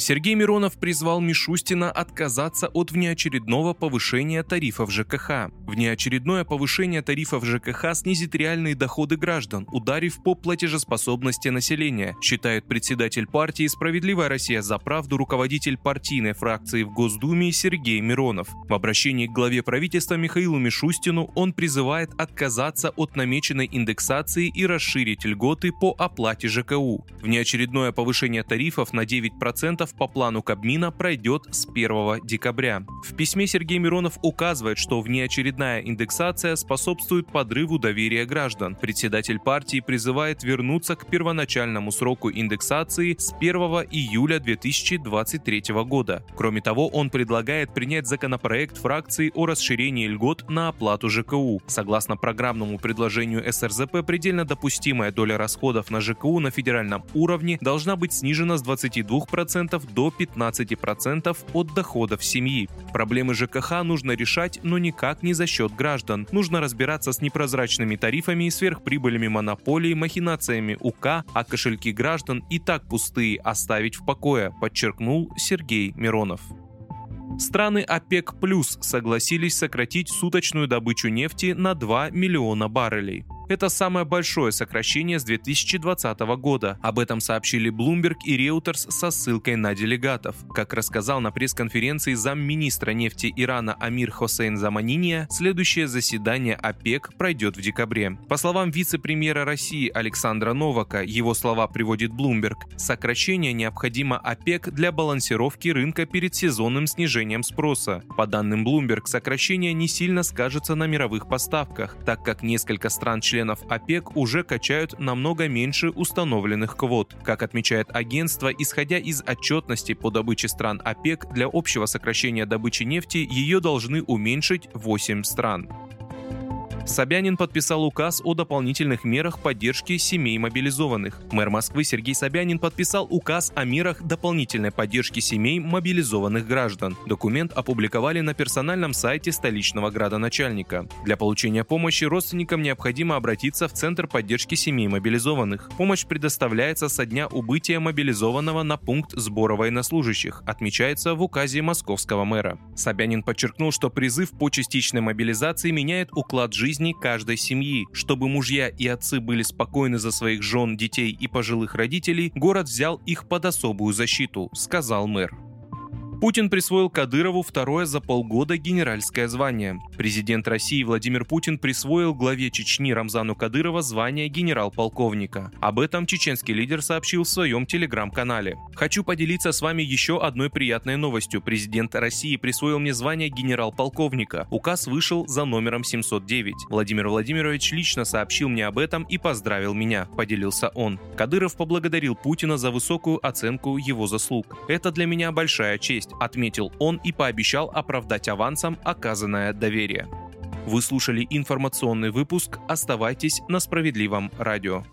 Сергей Миронов призвал Мишустина отказаться от внеочередного повышения тарифов ЖКХ. Внеочередное повышение тарифов ЖКХ снизит реальные доходы граждан, ударив по платежеспособности населения, считает председатель партии «Справедливая Россия за правду» руководитель партийной фракции в Госдуме Сергей Миронов. В обращении к главе правительства Михаилу Мишустину он призывает отказаться от намеченной индексации и расширить льготы по оплате ЖКУ. Внеочередное повышение тарифов на 9% по плану Кабмина пройдет с 1 декабря. В письме Сергей Миронов указывает, что внеочередная индексация способствует подрыву доверия граждан. Председатель партии призывает вернуться к первоначальному сроку индексации с 1 июля 2023 года. Кроме того, он предлагает принять законопроект фракции о расширении льгот на оплату ЖКУ. Согласно программному предложению СРЗП, предельно допустимая доля расходов на ЖКУ на федеральном уровне должна быть снижена с 22% до 15% от доходов семьи. Проблемы ЖКХ нужно решать, но никак не за счет граждан. Нужно разбираться с непрозрачными тарифами и сверхприбылями монополий, махинациями УК, а кошельки граждан и так пустые оставить в покое, подчеркнул Сергей Миронов. Страны ОПЕК плюс согласились сократить суточную добычу нефти на 2 миллиона баррелей. Это самое большое сокращение с 2020 года. Об этом сообщили Bloomberg и Reuters со ссылкой на делегатов. Как рассказал на пресс-конференции замминистра нефти Ирана Амир Хосейн Заманиния, следующее заседание ОПЕК пройдет в декабре. По словам вице-премьера России Александра Новака, его слова приводит Bloomberg, сокращение необходимо ОПЕК для балансировки рынка перед сезонным снижением спроса. По данным Bloomberg, сокращение не сильно скажется на мировых поставках, так как несколько стран-членов членов ОПЕК уже качают намного меньше установленных квот. Как отмечает агентство, исходя из отчетности по добыче стран ОПЕК, для общего сокращения добычи нефти ее должны уменьшить 8 стран. Собянин подписал указ о дополнительных мерах поддержки семей мобилизованных. Мэр Москвы Сергей Собянин подписал указ о мерах дополнительной поддержки семей мобилизованных граждан. Документ опубликовали на персональном сайте столичного градоначальника. Для получения помощи родственникам необходимо обратиться в Центр поддержки семей мобилизованных. Помощь предоставляется со дня убытия мобилизованного на пункт сбора военнослужащих, отмечается в указе московского мэра. Собянин подчеркнул, что призыв по частичной мобилизации меняет уклад жизни жизни каждой семьи. Чтобы мужья и отцы были спокойны за своих жен, детей и пожилых родителей, город взял их под особую защиту, сказал мэр. Путин присвоил Кадырову второе за полгода генеральское звание. Президент России Владимир Путин присвоил главе Чечни Рамзану Кадырова звание генерал-полковника. Об этом чеченский лидер сообщил в своем телеграм-канале. Хочу поделиться с вами еще одной приятной новостью. Президент России присвоил мне звание генерал-полковника. Указ вышел за номером 709. Владимир Владимирович лично сообщил мне об этом и поздравил меня, поделился он. Кадыров поблагодарил Путина за высокую оценку его заслуг. Это для меня большая честь есть, отметил он и пообещал оправдать авансом оказанное доверие. Вы слушали информационный выпуск. Оставайтесь на справедливом радио.